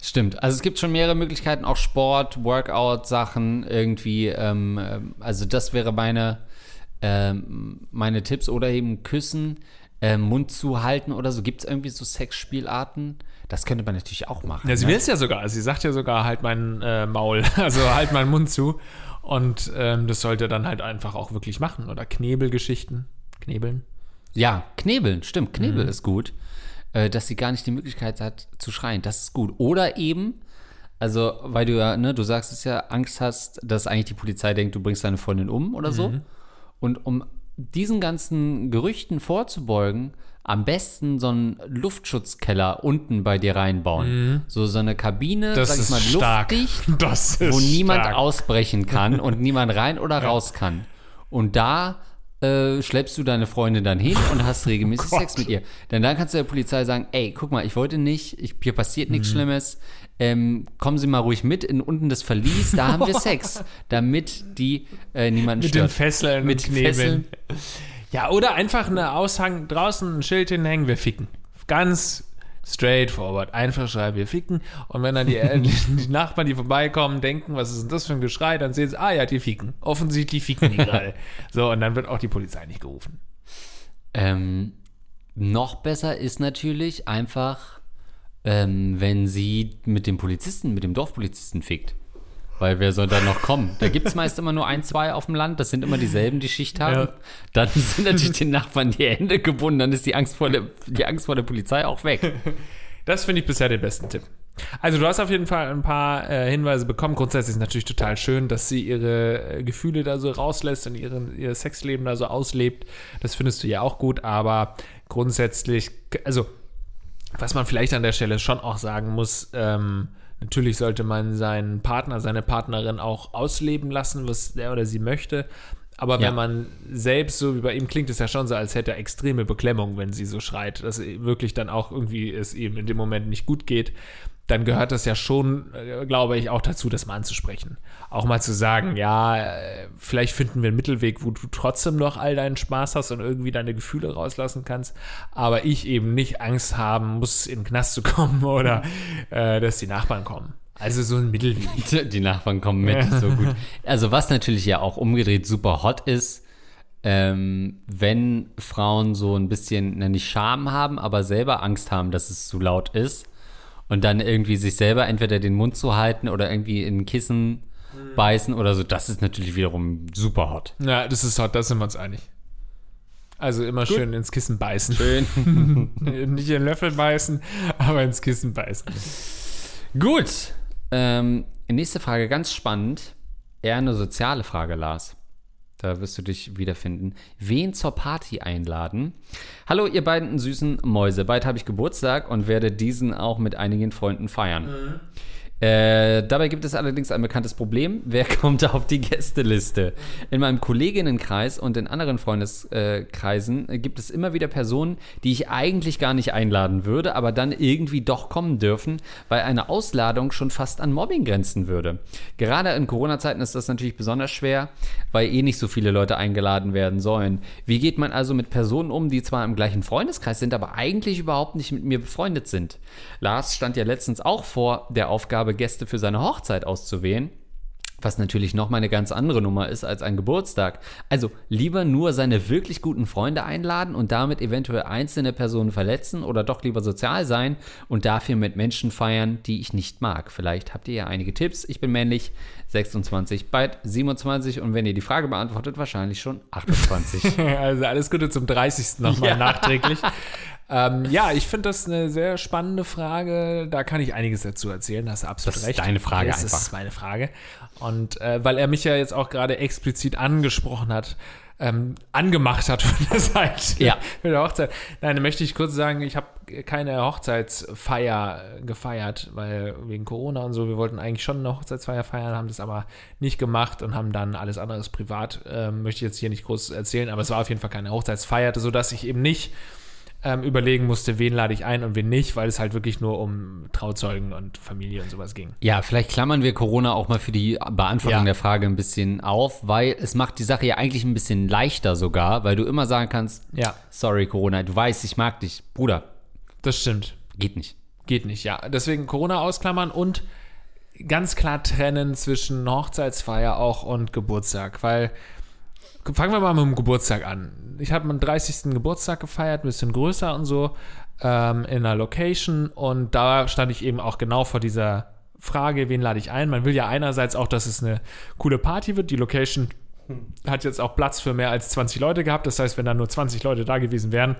Stimmt. Also es gibt schon mehrere Möglichkeiten, auch Sport, Workout-Sachen irgendwie. Ähm, ähm, also das wäre meine, ähm, meine Tipps. Oder eben Küssen, ähm, Mund zuhalten oder so. Gibt es irgendwie so Sexspielarten? Das könnte man natürlich auch machen.
Ja, sie
ne?
will es ja sogar. Sie sagt ja sogar, halt mein äh, Maul, also halt meinen Mund zu. Und ähm, das sollte dann halt einfach auch wirklich machen. Oder Knebelgeschichten. Knebeln.
Ja, Knebeln, stimmt.
Mhm.
Knebel ist gut. Äh, dass sie gar nicht die Möglichkeit hat zu schreien. Das ist gut. Oder eben, also, weil du ja, ne, du sagst es ja, Angst hast, dass eigentlich die Polizei denkt, du bringst deine Freundin um oder so.
Mhm.
Und um diesen ganzen Gerüchten vorzubeugen, am besten so einen Luftschutzkeller unten bei dir reinbauen. So, so eine Kabine,
Mhm. Das
sag ich
ist
mal,
stark.
luftdicht,
Das
wo niemand
stark.
ausbrechen kann und niemand rein oder raus kann. Und da äh, schleppst du deine Freundin dann hin und hast regelmäßig
Gott.
Sex mit ihr. Denn dann kannst du der Polizei sagen, ey, guck mal, ich wollte nicht, ich, hier passiert nichts
Mhm.
Schlimmes, ähm, kommen Sie mal ruhig mit in unten das Verlies, da haben wir Sex, damit die äh, niemanden
Mit
stört.
den Fesseln
Mit
und.
Fesseln.
Ja, oder einfach eine Aushang draußen ein Schild hinhängen, wir ficken. Ganz straightforward. Einfach schreiben, wir ficken. Und wenn dann die, äh, die Nachbarn, die vorbeikommen, denken, was ist denn das für ein Geschrei, dann sehen sie, ah ja, die ficken. Offensichtlich ficken die gerade. So, und dann wird auch die Polizei nicht gerufen.
Ähm, noch besser ist natürlich einfach, ähm, wenn sie mit dem Polizisten, mit dem Dorfpolizisten fickt. Weil wer soll da noch kommen? Da gibt es meist immer nur ein, zwei auf dem Land. Das sind immer dieselben, die Schicht haben.
Ja.
Dann sind natürlich den Nachbarn die Hände gebunden. Dann ist die Angst vor der, die Angst vor der Polizei auch weg.
Das finde ich bisher den besten Tipp. Also du hast auf jeden Fall ein paar äh, Hinweise bekommen. Grundsätzlich ist es natürlich total schön, dass sie ihre äh, Gefühle da so rauslässt und ihren, ihr Sexleben da so auslebt. Das findest du ja auch gut, aber grundsätzlich, also was man vielleicht an der Stelle schon auch sagen muss, ähm, natürlich sollte man seinen Partner, seine Partnerin auch ausleben lassen, was er oder sie möchte. Aber
Ja.
wenn man selbst, so wie bei ihm klingt es ja schon so, als hätte er extreme Beklemmung, wenn sie so schreit, dass wirklich dann auch irgendwie es ihm in dem Moment nicht gut geht, dann gehört das ja schon, äh, glaube ich, auch dazu, das mal anzusprechen. Auch mal zu sagen, ja, äh, vielleicht finden wir einen Mittelweg, wo du trotzdem noch all deinen Spaß hast und irgendwie deine Gefühle rauslassen kannst, aber ich eben nicht Angst haben muss, in den Knast zu kommen oder äh, dass die Nachbarn kommen. Also so ein Mittelweg.
Die Nachbarn kommen mit, so gut. Also was natürlich ja auch umgedreht super hot ist, ähm, wenn Frauen so ein bisschen, na, nicht Scham haben, aber selber Angst haben, dass es zu laut ist und dann irgendwie sich selber entweder den Mund zu halten oder irgendwie in ein Kissen beißen oder so, das ist natürlich wiederum super hot.
Ja, das ist hot, da sind wir uns einig. Also immer
Gut.
schön ins Kissen beißen.
Schön.
Nicht in den Löffel beißen, aber ins Kissen beißen.
Gut. Ähm, nächste Frage, ganz spannend. Eher eine soziale Frage, Lars. Da wirst du dich wiederfinden. Wen zur Party einladen? Hallo, ihr beiden süßen Mäuse. Bald habe ich Geburtstag und werde diesen auch mit einigen Freunden feiern. Äh, dabei gibt es allerdings ein bekanntes Problem. Wer kommt auf die Gästeliste? In meinem Kolleginnenkreis und in anderen Freundeskreisen gibt es immer wieder Personen, die ich eigentlich gar nicht einladen würde, aber dann irgendwie doch kommen dürfen, weil eine Ausladung schon fast an Mobbing grenzen würde. Gerade in Corona-Zeiten ist das natürlich besonders schwer, weil eh nicht so viele Leute eingeladen werden sollen. Wie geht man also mit Personen um, die zwar im gleichen Freundeskreis sind, aber eigentlich überhaupt nicht mit mir befreundet sind? Lars stand ja letztens auch vor der Aufgabe, Gäste für seine Hochzeit auszuwählen. Was natürlich nochmal eine ganz andere Nummer ist als ein Geburtstag. Also lieber nur seine wirklich guten Freunde einladen und damit eventuell einzelne Personen verletzen oder doch lieber sozial sein und dafür mit Menschen feiern, die ich nicht mag. Vielleicht habt ihr ja einige Tipps. Ich bin männlich, 26, bald 27 und wenn ihr die Frage beantwortet, wahrscheinlich schon 28.
Also alles Gute zum 30. nochmal
Ja.
nachträglich. Ähm, ja, ich finde das eine sehr spannende Frage. Da kann ich einiges dazu erzählen. Da hast du absolut
Das ist
recht.
deine Frage
das
einfach.
ist meine Frage. Und äh, weil er mich ja jetzt auch gerade explizit angesprochen hat, ähm, angemacht hat von der Seite
Ja.
für der Hochzeit. Nein, da möchte ich kurz sagen, ich habe keine Hochzeitsfeier gefeiert, weil wegen Corona und so, wir wollten eigentlich schon eine Hochzeitsfeier feiern, haben das aber nicht gemacht und haben dann alles andere privat, ähm, möchte ich jetzt hier nicht groß erzählen, aber es war auf jeden Fall keine Hochzeitsfeier, sodass ich eben nicht ähm, überlegen musste, wen lade ich ein und wen nicht, weil es halt wirklich nur um Trauzeugen und Familie und sowas ging.
Ja, vielleicht klammern wir Corona auch mal für die Beantwortung
Ja.
der Frage ein bisschen auf, weil es macht die Sache ja eigentlich ein bisschen leichter sogar, weil du immer sagen kannst,
Ja,
sorry Corona, du weißt, ich mag dich. Bruder,
das stimmt.
geht nicht.
Geht nicht, ja. Deswegen Corona ausklammern und ganz klar trennen zwischen Hochzeitsfeier auch und Geburtstag, weil fangen wir mal mit dem Geburtstag an. Ich habe meinen 30. Geburtstag gefeiert, ein bisschen größer und so, ähm, in einer Location und da stand ich eben auch genau vor dieser Frage, wen lade ich ein? Man will ja einerseits auch, dass es eine coole Party wird. Die Location hat jetzt auch Platz für mehr als 20 Leute gehabt. Das heißt, wenn da nur 20 Leute da gewesen wären,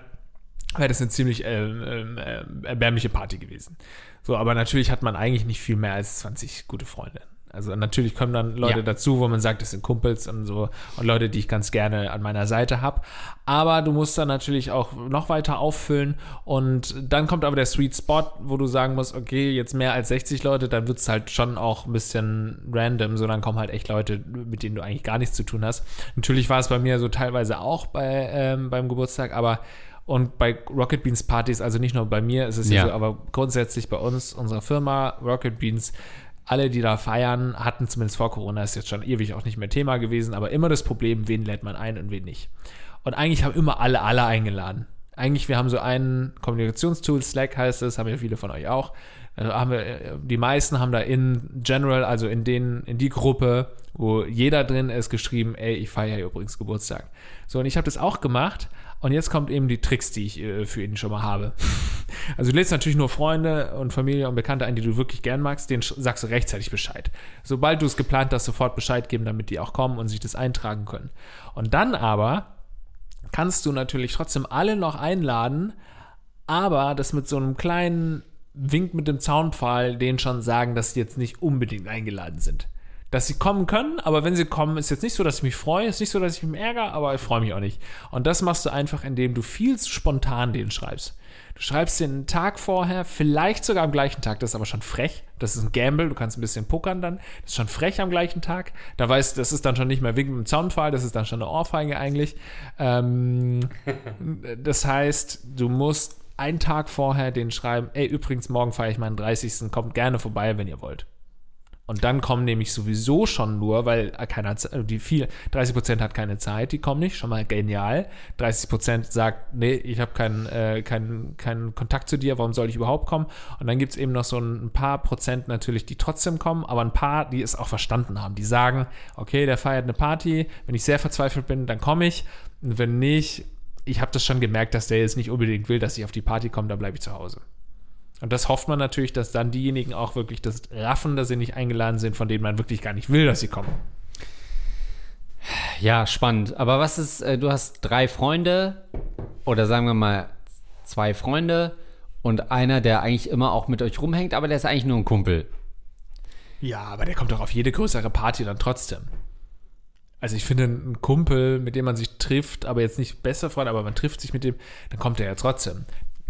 wäre das eine ziemlich äh, äh, erbärmliche Party gewesen. So, aber natürlich hat man eigentlich nicht viel mehr als 20 gute Freunde. Also natürlich kommen dann Leute
Ja.
dazu, wo man sagt, das sind Kumpels und so und Leute, die ich ganz gerne an meiner Seite habe. Aber du musst dann natürlich auch noch weiter auffüllen und dann kommt aber der Sweet Spot, wo du sagen musst, okay, jetzt mehr als 60 Leute, dann wird es halt schon auch ein bisschen random, so dann kommen halt echt Leute, mit denen du eigentlich gar nichts zu tun hast. Natürlich war es bei mir so teilweise auch bei, ähm, beim Geburtstag, aber und bei Rocket Beans Partys, also nicht nur bei mir, ist es ja,
Ja.
so, aber grundsätzlich bei uns, unserer Firma Rocket Beans, alle, die da feiern, hatten zumindest vor Corona, ist jetzt schon ewig auch nicht mehr Thema gewesen, aber immer das Problem, wen lädt man ein und wen nicht. Und eigentlich haben immer alle alle eingeladen. Eigentlich, wir haben so ein Kommunikationstool, Slack heißt es, haben ja viele von euch auch. Da haben wir, äh, die meisten haben da in General, also in den, in die Gruppe, wo jeder drin ist, geschrieben, ey, ich feiere übrigens Geburtstag. So, und ich habe das auch gemacht. Und jetzt kommt eben die Tricks, die ich äh, für ihn schon mal habe. Also du lädst natürlich nur Freunde und Familie und Bekannte ein, die du wirklich gern magst, denen sagst du rechtzeitig Bescheid. Sobald du es geplant hast, sofort Bescheid geben, damit die auch kommen und sich das eintragen können. Und dann aber kannst du natürlich trotzdem alle noch einladen, aber das mit so einem kleinen Wink mit dem Zaunpfahl denen schon sagen, dass sie jetzt nicht unbedingt eingeladen sind. Dass sie kommen können, aber wenn sie kommen, ist jetzt nicht so, dass ich mich freue, ist nicht so, dass ich mich ärgere, aber ich freue mich auch nicht. Und das machst du einfach, indem du viel zu spontan denen schreibst. Du schreibst den einen Tag vorher, vielleicht sogar am gleichen Tag, das ist aber schon frech. Das ist ein Gamble, du kannst ein bisschen pokern dann. Das ist schon frech am gleichen Tag. Da weißt du, das ist dann schon nicht mehr wegen dem Zaunpfahl, das ist dann schon eine Ohrfeige eigentlich. Ähm, das heißt, du musst einen Tag vorher den schreiben, ey, übrigens, morgen feiere ich meinen 30. Kommt gerne vorbei, wenn ihr wollt. Und dann kommen nämlich sowieso schon nur, weil keiner, Z- die viel, 30% hat keine Zeit, die kommen nicht, schon mal genial. 30% sagt, nee, ich habe keinen, äh, keinen, keinen Kontakt zu dir, warum soll ich überhaupt kommen? Und dann gibt es eben noch so ein paar Prozent natürlich, die trotzdem kommen, aber ein paar, die es auch verstanden haben, die sagen, okay, der feiert eine Party, wenn ich sehr verzweifelt bin, dann komme ich. Und wenn nicht, ich habe das schon gemerkt, dass der jetzt nicht unbedingt will, dass ich auf die Party komme, dann bleibe ich zu Hause. Und das hofft man natürlich, dass dann diejenigen auch wirklich das raffen, dass sie nicht eingeladen sind, von denen man wirklich gar nicht will, dass sie kommen.
Ja, spannend. Aber was ist, äh, du hast drei Freunde oder sagen wir mal zwei Freunde und einer, der eigentlich immer auch mit euch rumhängt, aber der ist eigentlich nur ein Kumpel.
Ja, aber der kommt doch auf jede größere Party dann trotzdem. Also ich finde, ein Kumpel, mit dem man sich trifft, aber jetzt nicht besser Freund, aber man trifft sich mit dem, dann kommt er ja trotzdem.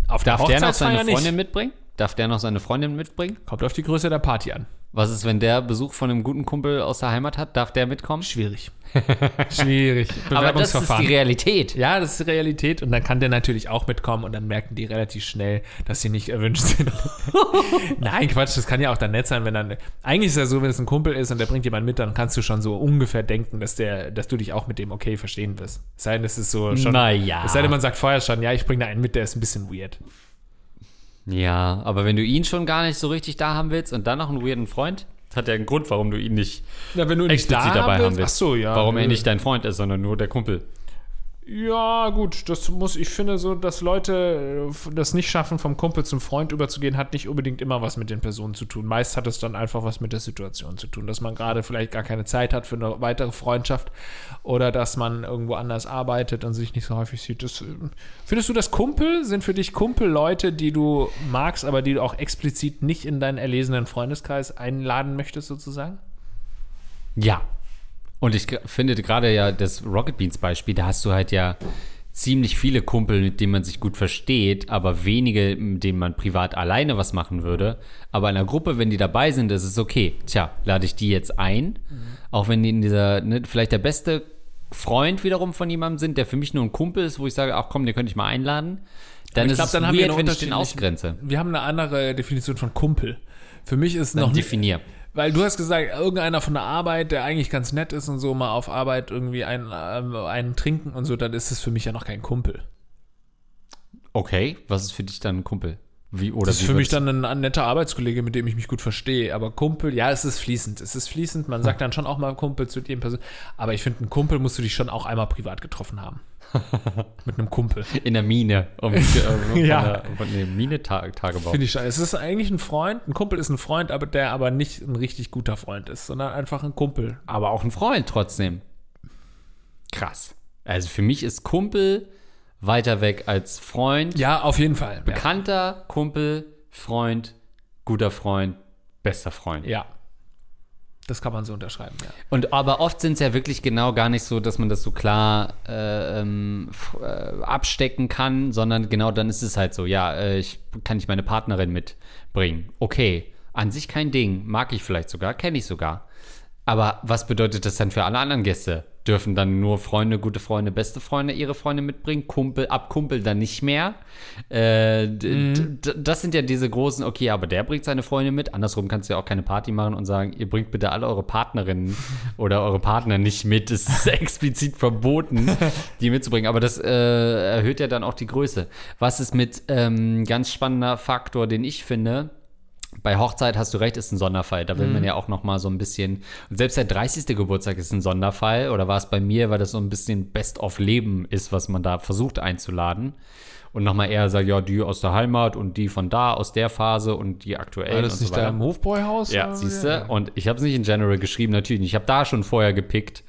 Auf
Darf der noch seine. Freundin mitbringen? Darf der noch seine Freundin mitbringen?
Kommt auf die Größe der Party an.
Was ist, wenn der Besuch von einem guten Kumpel aus der Heimat hat? Darf der mitkommen?
Schwierig. Schwierig.
Aber das ist die Realität.
Ja, das ist die Realität. Und dann kann der natürlich auch mitkommen und dann merken die relativ schnell, dass sie nicht erwünscht sind. Nein, Quatsch, das kann ja auch dann nett sein, wenn dann. Eigentlich ist ja so, wenn es ein Kumpel ist und der bringt jemanden mit, dann kannst du schon so ungefähr denken, dass der, dass du dich auch mit dem okay verstehen wirst. Es sei denn, es ist so schon.
Naja.
Es sei denn, man sagt vorher schon, ja, ich bringe da einen mit, der ist ein bisschen weird.
Ja, aber wenn du ihn schon gar nicht so richtig da haben willst und dann noch einen weirden Freund, hat ja einen Grund, warum du ihn nicht
Ja, wenn du ihn nicht
explizit
da
dabei haben
willst-. Ach so, ja.
Warum er
nö.
nicht dein Freund ist, sondern nur der Kumpel.
Ja, gut, das muss, ich finde so, dass Leute äh, das nicht schaffen, vom Kumpel zum Freund überzugehen, hat nicht unbedingt immer was mit den Personen zu tun. Meist hat es dann einfach was mit der Situation zu tun, dass man gerade vielleicht gar keine Zeit hat für eine weitere Freundschaft oder dass man irgendwo anders arbeitet und sich nicht so häufig sieht. Das, äh, findest du das Kumpel? Sind für dich Kumpel Leute, die du magst, aber die du auch explizit nicht in deinen erlesenen Freundeskreis einladen möchtest, sozusagen?
Ja. Und ich finde gerade ja das Rocket Beans Beispiel, da hast du halt ja ziemlich viele Kumpel, mit denen man sich gut versteht, aber wenige, mit denen man privat alleine was machen würde. Aber in einer Gruppe, wenn die dabei sind, ist es okay. Tja, lade ich die jetzt ein, auch wenn die in dieser, ne, vielleicht der beste Freund wiederum von jemandem sind, der für mich nur ein Kumpel ist, wo ich sage, ach komm, den könnte ich mal einladen. Dann ist
glaub,
es
dann haben wir
weird, wenn ich den ausgrenze.
Wir haben eine andere Definition von Kumpel. Für mich ist noch
Noch definier.
Weil du hast gesagt, irgendeiner von der Arbeit, der eigentlich ganz nett ist und so mal auf Arbeit irgendwie einen, ähm, einen trinken und so, dann ist es für mich ja noch kein Kumpel.
Okay, was ist für dich dann ein Kumpel? Wie, oder
Das ist für mich dann ein, netter Arbeitskollege, mit dem ich mich gut verstehe. Aber Kumpel, ja, es ist fließend. Es ist fließend. Man sagt dann schon auch mal Kumpel zu dem Person. Aber ich finde, ein Kumpel musst du dich schon auch einmal privat getroffen haben. mit einem Kumpel.
In der Mine. Um, äh, von
Ja.
der, von der Mine -Ta Tagebau.
Finde ich schon. Es ist eigentlich ein Freund. Ein Kumpel ist ein Freund, aber der aber nicht ein richtig guter Freund ist, sondern einfach ein Kumpel.
Aber auch ein Freund trotzdem. Krass. Also für mich ist Kumpel weiter weg als Freund.
Ja, auf jeden Fall.
Bekannter, Kumpel, Freund, guter Freund, bester Freund.
Ja. Das kann man so unterschreiben, ja.
Und aber oft sind es ja wirklich genau gar nicht so, dass man das so klar äh, ähm, äh, abstecken kann, sondern genau dann ist es halt so, ja, äh, ich kann ich meine Partnerin mitbringen. Okay, an sich kein Ding, mag ich vielleicht sogar, kenne ich sogar. Aber was bedeutet das dann für alle anderen Gäste? Dürfen dann nur Freunde, gute Freunde, beste Freunde ihre Freunde mitbringen? Kumpel, ab Kumpel dann nicht mehr? Äh, d- das sind ja diese großen, okay, aber der bringt seine Freunde mit. Andersrum kannst du ja auch keine Party machen und sagen, ihr bringt bitte alle eure Partnerinnen oder eure Partner nicht mit. Es ist explizit verboten, die mitzubringen. Aber das äh, erhöht ja dann auch die Größe. Was ist mit ähm, ganz spannender Faktor, den ich finde? Bei Hochzeit hast du recht, ist ein Sonderfall. Da will man ja auch noch mal so ein bisschen. Und selbst der 30. Geburtstag ist ein Sonderfall. Oder war es bei mir, weil das so ein bisschen Best-of-Leben ist, was man da versucht einzuladen. Und nochmal eher sagt, ja, die aus der Heimat und die von da, aus der Phase und die aktuell.
War das
und
nicht
so
da im Hofbräuhaus?
Ja, siehst du? Und ich habe es nicht in General geschrieben, natürlich nicht. Ich habe da schon vorher gepickt.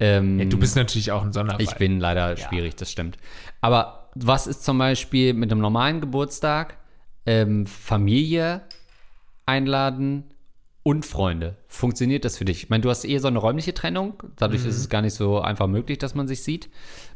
Ähm,
Ja, du bist natürlich auch ein Sonderfall.
ich bin leider schwierig, das stimmt. Aber was ist zum Beispiel mit einem normalen Geburtstag? Ähm, Familie einladen und Freunde. Funktioniert das für dich? Ich meine, du hast eh so eine räumliche Trennung. Dadurch ist es gar nicht so einfach möglich, dass man sich sieht.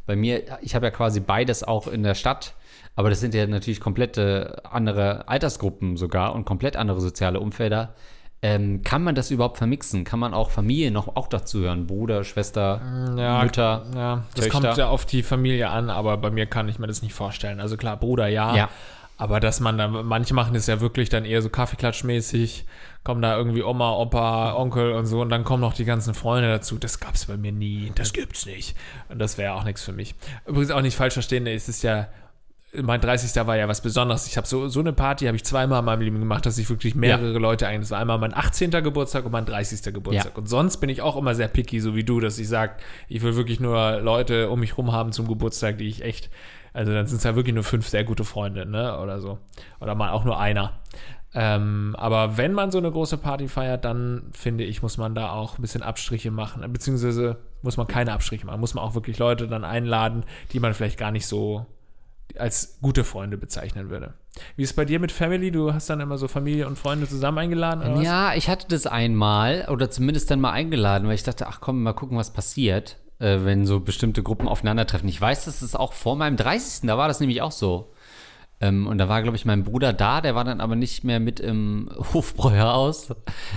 Bei mir, ich habe ja quasi beides auch in der Stadt. Aber das sind ja natürlich komplette andere Altersgruppen sogar und komplett andere soziale Umfelder. Ähm, kann man das überhaupt vermixen? Kann man auch Familie noch auch dazu hören? Bruder, Schwester,
ja,
Mütter?
Ja, das
Töchter.
kommt ja auf die Familie an, aber bei mir kann ich mir das nicht vorstellen. Also klar, Bruder ja.
Ja.
Aber dass man dann, manche machen das ja wirklich dann eher so Kaffeeklatschmäßig, kommen da irgendwie Oma, Opa, Onkel und so und dann kommen noch die ganzen Freunde dazu. Das gab's bei mir nie. Das gibt's nicht. Und das wäre auch nichts für mich. Übrigens auch nicht falsch verstehen, es ist ja mein 30. war ja was Besonderes. Ich habe so, so eine Party habe ich zweimal in meinem Leben gemacht, dass ich wirklich mehrere Leute ein. Das war einmal mein 18. Geburtstag und mein 30. Geburtstag.
Ja.
Und sonst bin ich auch immer sehr picky, so wie du, dass ich sage, ich will wirklich nur Leute um mich rum haben zum Geburtstag, die ich echt, also dann sind es ja wirklich nur fünf sehr gute Freunde, ne? Oder so. Oder mal auch nur einer. Ähm, aber wenn man so eine große Party feiert, dann finde ich, muss man da auch ein bisschen Abstriche machen. Beziehungsweise muss man keine Abstriche machen. Muss man auch wirklich Leute dann einladen, die man vielleicht gar nicht so als gute Freunde bezeichnen würde. Wie ist es bei dir mit Family? Du hast dann immer so Familie und Freunde zusammen eingeladen?
Ja, ich hatte das einmal oder zumindest dann mal eingeladen, weil ich dachte, ach komm, mal gucken, was passiert, äh, wenn so bestimmte Gruppen aufeinandertreffen. Ich weiß, das ist auch vor meinem 30. Da war das nämlich auch so. Ähm, und da war, glaube ich, mein Bruder da, der war dann aber nicht mehr mit im Hofbräuhaus.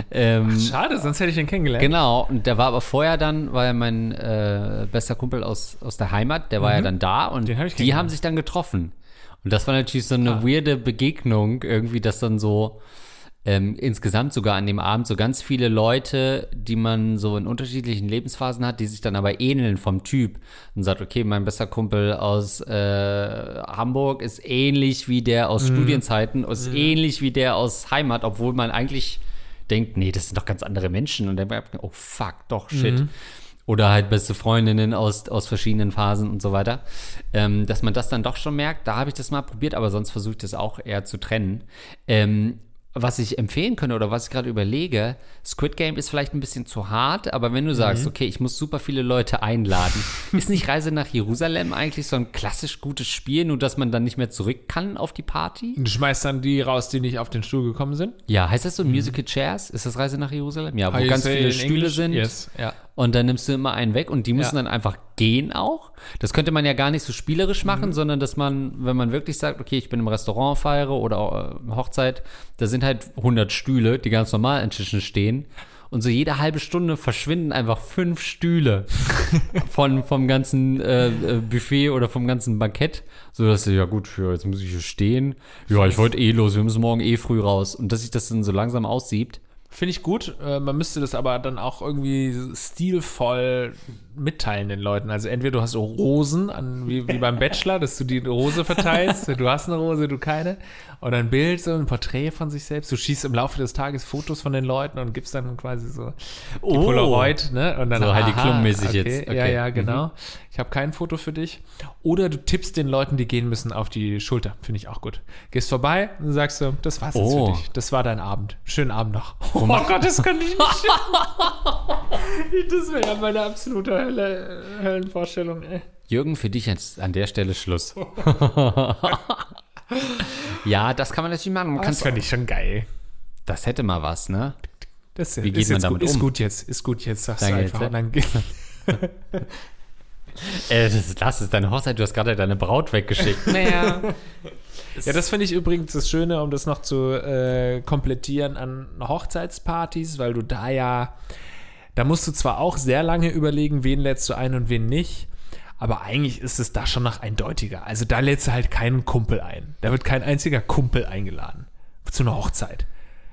Ähm,
Schade, sonst hätte ich ihn kennengelernt.
Genau, und der war aber vorher dann, war ja mein äh, bester Kumpel aus, aus der Heimat, der war ja dann da und
hab
die haben sich dann getroffen. Und das war natürlich so eine
Ah.
weirde Begegnung, irgendwie, dass dann so ähm, insgesamt sogar an dem Abend so ganz viele Leute, die man so in unterschiedlichen Lebensphasen hat, die sich dann aber ähneln vom Typ und sagt, okay, mein bester Kumpel aus äh, Hamburg ist ähnlich wie der aus Studienzeiten, ist ähnlich wie der aus Heimat, obwohl man eigentlich denkt, nee, das sind doch ganz andere Menschen und dann merkt man, oh fuck, doch, shit. Oder halt beste Freundinnen aus, aus verschiedenen Phasen und so weiter. Ähm, dass man das dann doch schon merkt, da habe ich das mal probiert, aber sonst versuche ich das auch eher zu trennen. Ähm, was ich empfehlen könnte oder was ich gerade überlege, Squid Game ist vielleicht ein bisschen zu hart, aber wenn du sagst, okay, ich muss super viele Leute einladen, ist nicht Reise nach Jerusalem eigentlich so ein klassisch gutes Spiel, nur dass man dann nicht mehr zurück kann auf die Party?
Du schmeißt dann die raus, die nicht auf den Stuhl gekommen sind.
Ja, heißt das so Musical Chairs? Ist das Reise nach Jerusalem? Ja, wo
I
ganz viele Stühle
English,
sind.
Yes, ja.
Und dann nimmst du immer einen weg und die müssen
Ja.
dann einfach gehen auch. Das könnte man ja gar nicht so spielerisch
Mhm.
machen, sondern dass man, wenn man wirklich sagt, okay, ich bin im Restaurant feiere oder äh, Hochzeit, da sind halt 100 Stühle, die ganz normal an Tischen stehen. Und so jede halbe Stunde verschwinden einfach fünf Stühle von, vom ganzen äh, äh, Buffet oder vom ganzen Bankett. So dass du, ja gut, ja, jetzt muss ich hier stehen. Ja, ich wollte eh los, wir müssen morgen eh früh raus. Und dass sich das dann so langsam aussiebt.
Finde ich gut. Äh, man müsste das aber dann auch irgendwie stilvoll mitteilen den Leuten. Also entweder du hast Rosen, an, wie, wie beim Bachelor, dass du die Rose verteilst. Du hast eine Rose, du keine. Oder ein Bild, so ein Porträt von sich selbst. Du schießt im Laufe des Tages Fotos von den Leuten und gibst dann quasi so die
Oh.
Polaroid. Ne? Und dann,
So Heidi
aha,
Klum-mäßig
okay,
jetzt.
Ja,
Okay.
ja, genau. Ich habe kein Foto für dich. Oder du tippst den Leuten, die gehen müssen, auf die Schulter. Finde ich auch gut. Gehst vorbei und sagst so, das war's jetzt
Oh.
für dich. Das war dein Abend. Schönen Abend noch. Oh Gott, das kann ich nicht. das wäre ja meine absolute Hölle, Höllenvorstellung, ey.
Jürgen, für dich jetzt an der Stelle Schluss. ja, das kann man natürlich machen. Man
Das
kann's-
fand ich schon geil.
das hätte mal was, ne?
Das
Wie geht
ist
man damit
gut, Ist
um?
gut jetzt, ist gut jetzt, sagst
Danke
du einfach. geht,
Äh, das, das ist deine Hochzeit, du hast gerade deine Braut weggeschickt. naja.
Ja, das finde ich übrigens das Schöne, um das noch zu äh, komplettieren an Hochzeitspartys, weil du da ja, da musst du zwar auch sehr lange überlegen, wen lädst du ein und wen nicht, aber eigentlich ist es da schon noch eindeutiger. Also da lädst du halt keinen Kumpel ein. Da wird kein einziger Kumpel eingeladen zu einer Hochzeit.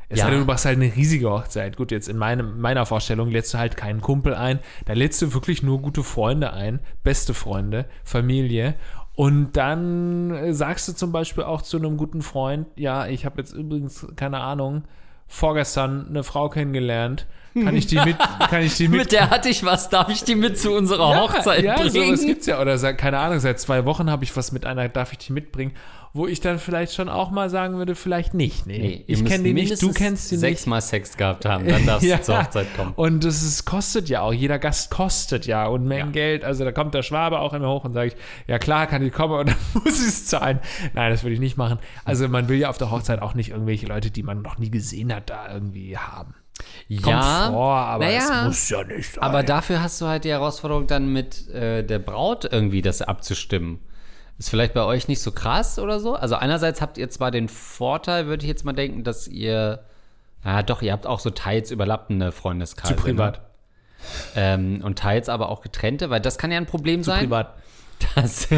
Es
Ja.
sei denn, du machst halt eine riesige Hochzeit. Gut, jetzt in meinem, meiner Vorstellung lädst du halt keinen Kumpel ein. Da lädst du wirklich nur gute Freunde ein, beste Freunde, Familie. Und dann äh, sagst du zum Beispiel auch zu einem guten Freund, ja, ich habe jetzt übrigens, keine Ahnung, vorgestern eine Frau kennengelernt. Kann ich die mit, kann ich die mit,
Mit der hatte ich was, darf ich die mit zu unserer Hochzeit
ja,
bringen?
sowas gibt's ja. Oder sag, keine Ahnung, seit zwei Wochen habe ich was mit einer, darf ich die mitbringen? Wo ich dann vielleicht schon auch mal sagen würde, vielleicht nicht. Nee,
Nee,
ich kenne die nicht, du kennst die nicht.
sechsmal Sex gehabt haben, dann darfst du zur Hochzeit kommen.
Und das ist, kostet ja auch, jeder Gast kostet ja Unmengen
Ja.
Geld. Also da kommt der Schwabe auch immer hoch und sage ich, ja klar, kann ich kommen und dann muss ich es zahlen. Nein, das würde ich nicht machen. Also man will ja auf der Hochzeit auch nicht irgendwelche Leute, die man noch nie gesehen hat, da irgendwie haben. Kommt
ja,
vor, aber
naja,
es muss ja nicht sein.
aber dafür hast du halt die Herausforderung, dann mit äh, der Braut irgendwie das abzustimmen. Ist vielleicht bei euch nicht so krass oder so? Also einerseits habt ihr zwar den Vorteil, würde ich jetzt mal denken, dass ihr, ja doch, ihr habt auch so teils überlappende Freundeskreise.
zu privat.
Ne? Ähm, und teils aber auch getrennte, weil das kann ja ein Problem sein.
Privat.
dass,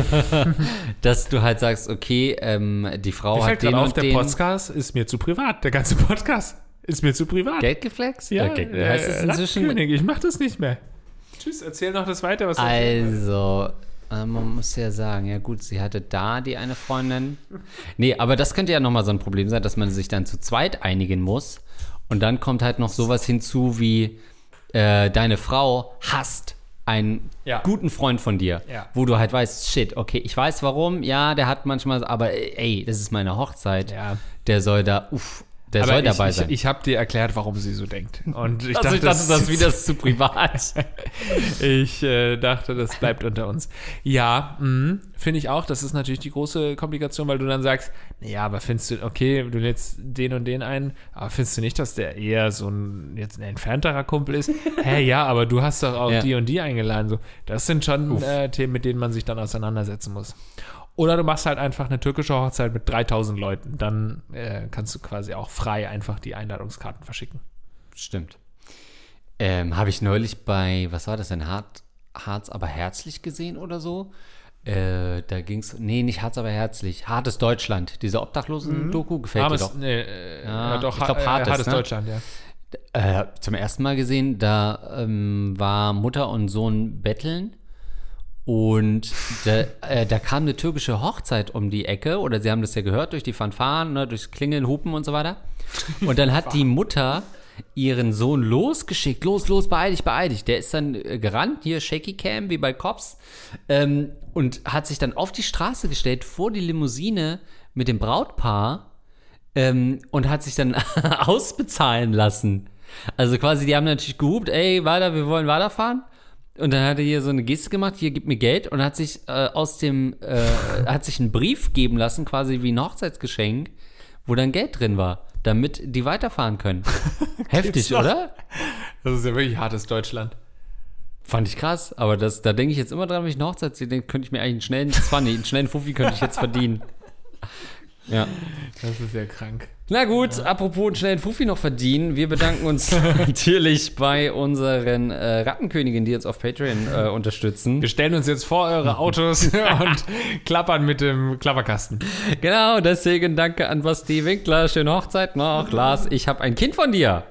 dass du halt sagst, okay, ähm, die Frau
Mir
hat den
auf,
und
der
den
Podcast ist mir zu privat. Der ganze Podcast ist mir zu privat.
Geld geflext?
Ja,
okay.
äh,
heißt es inzwischen
König, ich mach das nicht mehr. Tschüss, erzähl noch das weiter, was du.
Also, äh, man muss ja sagen, ja gut, sie hatte da die eine Freundin. Nee, aber das könnte ja nochmal so ein Problem sein, dass man sich dann zu zweit einigen muss. Und dann kommt halt noch sowas hinzu wie, äh, deine Frau hasst einen
Ja.
guten Freund von dir,
Ja.
wo du halt weißt, shit, okay, ich weiß warum, ja, der hat manchmal, aber ey, das ist meine Hochzeit,
Ja.
der soll da, uff, Der
Aber
soll
ich,
dabei sein.
Ich habe dir erklärt, warum sie so denkt. Und ich
also ich dachte, das ist wieder zu privat.
ich äh, dachte, das bleibt unter uns. Ja, mh, finde ich auch. Das ist natürlich die große Komplikation, weil du dann sagst, ja, aber findest du, okay, du lädst den und den ein, aber findest du nicht, dass der eher so ein jetzt ein entfernterer Kumpel ist? Hä, ja, aber du hast doch auch
Ja.
die und die eingeladen. So, das sind schon äh, Themen, mit denen man sich dann auseinandersetzen muss. Oder du machst halt einfach eine türkische Hochzeit mit 3000 Leuten. Dann äh, kannst du quasi auch frei einfach die Einladungskarten verschicken.
Stimmt. Ähm, Habe ich neulich bei, was war das denn, Hart, Harz aber herzlich gesehen oder so? Äh, da ging's, nee, nicht Harz aber herzlich, Hartes Deutschland, diese Obdachlosen-Doku, gefällt dir doch.
nee, äh,
Ja,
ja, doch,
ich glaub,
ha- äh,
Hartes,
hartes
ne?
Deutschland, ja.
Äh, zum ersten Mal gesehen, da ähm, war Mutter und Sohn betteln und da, äh, da kam eine türkische Hochzeit um die Ecke oder sie haben das ja gehört durch die Fanfaren, ne, durchs Klingeln, Hupen und so weiter. Und dann hat die Mutter ihren Sohn losgeschickt, los, los, beeil dich, beeil dich. Der ist dann äh, gerannt, hier Shaky Cam, wie bei Cops, ähm, und hat sich dann auf die Straße gestellt, vor die Limousine mit dem Brautpaar ähm, und hat sich dann ausbezahlen lassen. Also quasi, die haben natürlich gehupt, ey, weiter, wir wollen weiterfahren. Und dann hat er hier so eine Geste gemacht, hier gib mir Geld und hat sich äh, aus dem, äh, hat sich einen Brief geben lassen, quasi wie ein Hochzeitsgeschenk, wo dann Geld drin war, damit die weiterfahren können. Heftig, oder?
Das ist ja wirklich hartes Deutschland.
Fand ich krass, aber das, da denke ich jetzt immer dran, wenn ich eine Hochzeit sehe, könnte ich mir eigentlich einen schnellen 20, einen schnellen Fuffi könnte ich jetzt verdienen. Ja.
Das ist ja krank.
Na gut, apropos einen schnellen Fuffi noch verdienen. Wir bedanken uns natürlich bei unseren äh, Rattenköniginnen, die uns auf Patreon äh, unterstützen.
Wir stellen uns jetzt vor eure Autos und klappern mit dem Klapperkasten.
Genau, deswegen danke an Basti Winkler. Schöne Hochzeit noch. Lars, ich habe ein Kind von dir.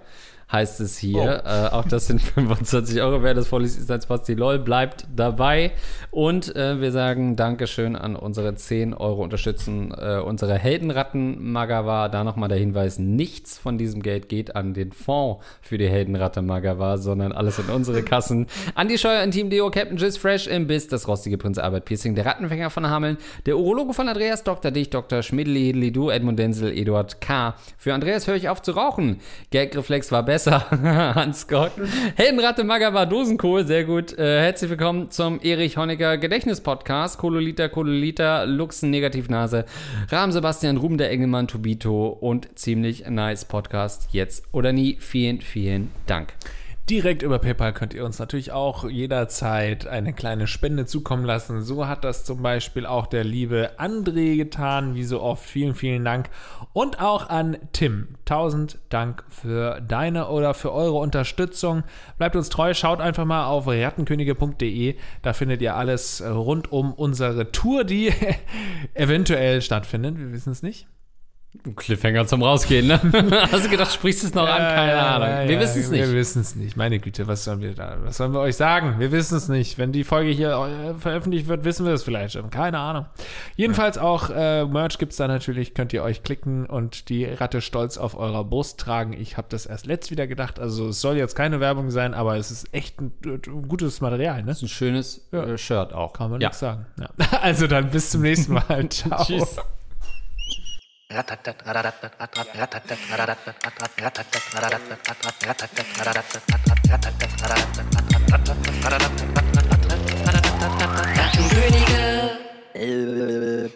Heißt es hier. Äh, auch das sind 25 Euro. Wer das vorliest, ist als Basti LOL. Bleibt dabei. Und äh, wir sagen Dankeschön an unsere 10 Euro Unterstützen äh, unsere Heldenratten Magawa. Da nochmal der Hinweis: Nichts von diesem Geld geht an den Fonds für die Heldenratte Magawa, sondern alles in unsere Kassen. An die Steuer, Team Deo, Captain Jizz Fresh im Biss, das rostige Prinz Albert Piercing, der Rattenfänger von Hameln, der Urologe von Andreas, Dr. Dich, Dr. Schmidli, Hedli, Du, Edmund Denzel, Eduard K. Für Andreas höre ich auf zu rauchen. Gagreflex war besser. Hans Gott. Heldenratte Magawa Dosenkohl, sehr gut. Äh, herzlich willkommen zum Erich Honecker Gedächtnis-Podcast. Kololita, Kololita, Luxen, Negativnase, Rahm Sebastian, Ruben der Engelmann, Tobito und ziemlich nice Podcast. Jetzt oder nie. Vielen, vielen Dank.
Direkt über PayPal könnt ihr uns natürlich auch jederzeit eine kleine Spende zukommen lassen. So hat das zum Beispiel auch der liebe André getan, wie so oft. Vielen, vielen Dank. Und auch an Tim. Tausend Dank für deine oder für eure Unterstützung. Bleibt uns treu, schaut einfach mal auf rattenkönige.de. Da findet ihr alles rund um unsere Tour, die eventuell stattfindet. Wir wissen es nicht.
Cliffhanger zum Rausgehen, ne? Hast du gedacht, sprichst du es noch an? Keine
Ja,
Ahnung.
ja,
Wir
ja,
wissen es
Wir
nicht.
wissen es nicht. Meine Güte, was sollen wir da? Was sollen wir euch sagen? Wir wissen es nicht. Wenn die Folge hier äh, veröffentlicht wird, wissen wir es vielleicht schon. Keine Ahnung. Jedenfalls auch äh, Merch gibt es da natürlich. Könnt ihr euch klicken und die Ratte stolz auf eurer Brust tragen. Ich habe das erst letzt wieder gedacht. Also es soll jetzt keine Werbung sein, aber es ist echt ein, ein gutes Material. Ne?
Ein schönes
Ja.
äh, Shirt auch.
Kann man
ja.
nichts sagen. Ja. Also dann bis zum nächsten Mal. Ciao.
Tschüss.
Königer.